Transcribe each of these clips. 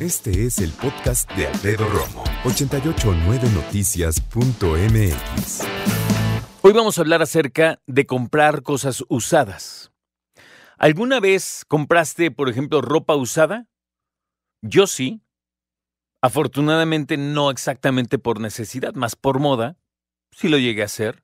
Este es el podcast de Alfredo Romo, 889noticias.mx. Hoy vamos a hablar acerca de comprar cosas usadas. ¿Alguna vez compraste, por ejemplo, ropa usada? Yo sí. Afortunadamente no exactamente por necesidad, más por moda. Sí lo llegué a hacer.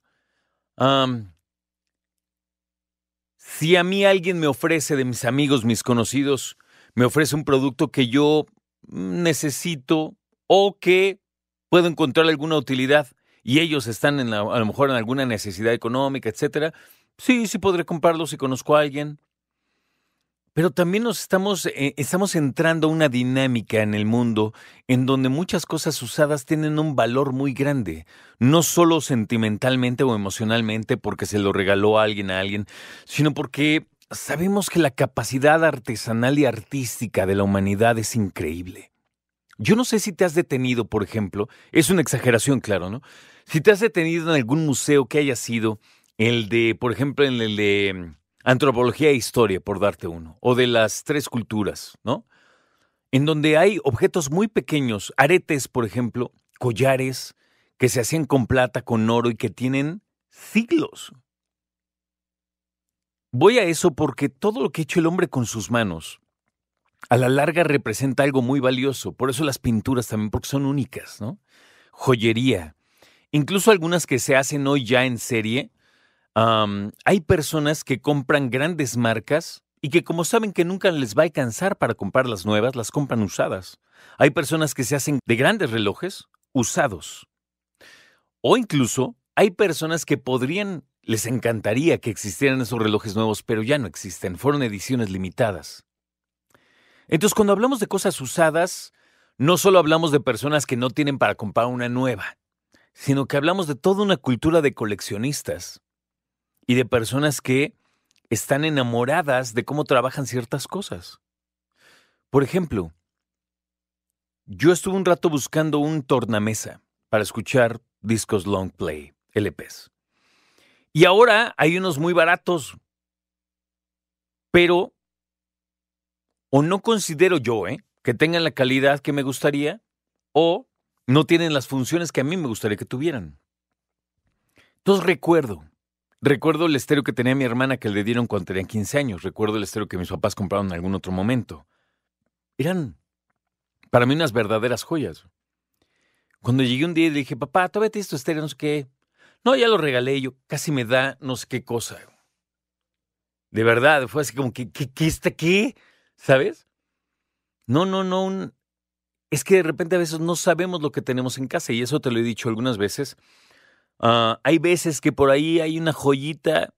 si a mí alguien me ofrece, de mis amigos, mis conocidos, me ofrece un producto que yo necesito o que puedo encontrar alguna utilidad y ellos están en a lo mejor en alguna necesidad económica, etcétera, sí, sí podré comprarlo si conozco a alguien. Pero también nos estamos, eh, estamos entrando a una dinámica en el mundo en donde muchas cosas usadas tienen un valor muy grande, no solo sentimentalmente o emocionalmente porque se lo regaló a alguien a alguien, sino porque sabemos que la capacidad artesanal y artística de la humanidad es increíble. Yo no sé si te has detenido, por ejemplo, es una exageración, claro, ¿no? Si te has detenido en algún museo que haya sido el de, por ejemplo, en el de mm, antropología e historia, por darte uno, o de las tres culturas, ¿no? En donde hay objetos muy pequeños, aretes, por ejemplo, collares que se hacían con plata, con oro y que tienen siglos. Voy a eso porque todo lo que ha hecho el hombre con sus manos, a la larga representa algo muy valioso. Por eso las pinturas también, porque son únicas, ¿no? Joyería. Incluso algunas que se hacen hoy ya en serie. hay personas que compran grandes marcas y que como saben que nunca les va a alcanzar para comprar las nuevas, las compran usadas. Hay personas que se hacen de grandes relojes usados. O incluso hay personas que podrían les encantaría que existieran esos relojes nuevos, pero ya no existen, fueron ediciones limitadas. Entonces, cuando hablamos de cosas usadas, no solo hablamos de personas que no tienen para comprar una nueva, sino que hablamos de toda una cultura de coleccionistas y de personas que están enamoradas de cómo trabajan ciertas cosas. Por ejemplo, yo estuve un rato buscando un tornamesa para escuchar discos long play, LPs. Y ahora hay unos muy baratos, pero o no considero yo ¿eh? que tengan la calidad que me gustaría o no tienen las funciones que a mí me gustaría que tuvieran. Entonces recuerdo, recuerdo el estéreo que tenía mi hermana que le dieron cuando tenía 15 años, recuerdo el estéreo que mis papás compraron en algún otro momento. Eran para mí unas verdaderas joyas. Cuando llegué un día y le dije, papá, todavía tienes tu estéreo, no sé qué. No, ya lo regalé, yo casi me da no sé qué cosa. De verdad, fue así como que, ¿qué, está qué? ¿Sabes? No, no, no. Es que de repente a veces no sabemos lo que tenemos en casa y eso te lo he dicho algunas veces. Ah, hay veces que por ahí hay una joyita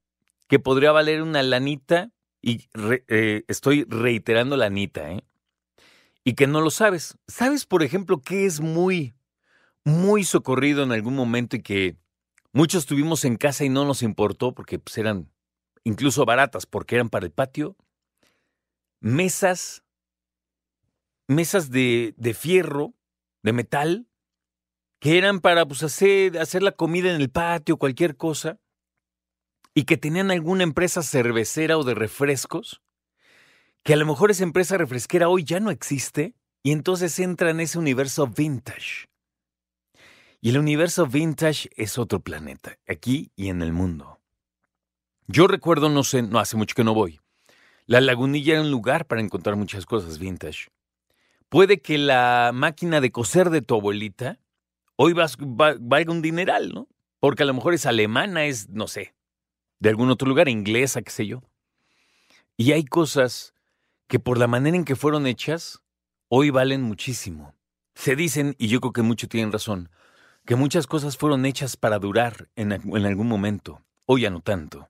que podría valer una lanita y eh, estoy reiterando lanita, ¿eh? Y que no lo sabes. ¿Sabes, por ejemplo, qué es muy, muy socorrido en algún momento y que Muchos tuvimos en casa y no nos importó porque pues, eran incluso baratas porque eran para el patio. Mesas, mesas de, de fierro, de metal, que eran para pues, hacer, hacer la comida en el patio, cualquier cosa, y que tenían alguna empresa cervecera o de refrescos, que a lo mejor esa empresa refresquera hoy ya no existe, y entonces entra en ese universo vintage. Y el universo vintage es otro planeta, aquí y en el mundo. Yo recuerdo, no sé, no hace mucho que no voy. La lagunilla era un lugar para encontrar muchas cosas vintage. Puede que la máquina de coser de tu abuelita hoy valga un dineral, ¿no? Porque a lo mejor es alemana, es, no sé, de algún otro lugar, inglesa, qué sé yo. Y hay cosas que por la manera en que fueron hechas, hoy valen muchísimo. Se dicen, y yo creo que muchos tienen razón, que muchas cosas fueron hechas para durar en, algún momento, hoy ya no tanto.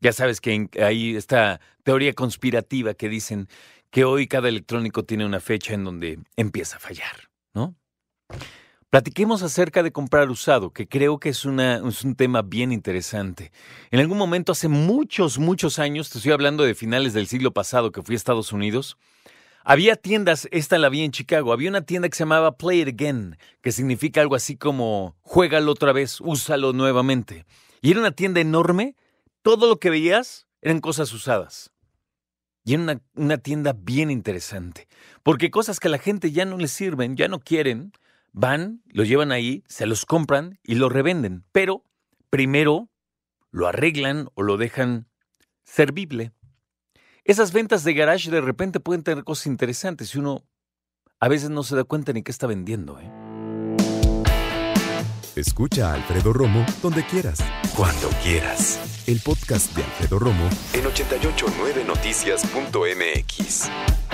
Ya sabes que hay esta teoría conspirativa que dicen que hoy cada electrónico tiene una fecha en donde empieza a fallar, ¿no? Platiquemos acerca de comprar usado, que creo que es, una, es un tema bien interesante. En algún momento, hace muchos, muchos años, te estoy hablando de finales del siglo pasado que fui a Estados Unidos, había tiendas, esta la vi en Chicago, había una tienda que se llamaba Play It Again, que significa algo así como juégalo otra vez, úsalo nuevamente. Y era una tienda enorme, todo lo que veías eran cosas usadas. y en una, una tienda bien interesante. Porque cosas que a la gente ya no les sirven, ya no quieren, van, lo llevan ahí, se los compran y lo revenden. Pero primero lo arreglan o lo dejan servible. Esas ventas de garage de repente pueden tener cosas interesantes y uno a veces no se da cuenta ni qué está vendiendo. ¿eh? Escucha a Alfredo Romo donde quieras. Cuando quieras. El podcast de Alfredo Romo en 889noticias.mx.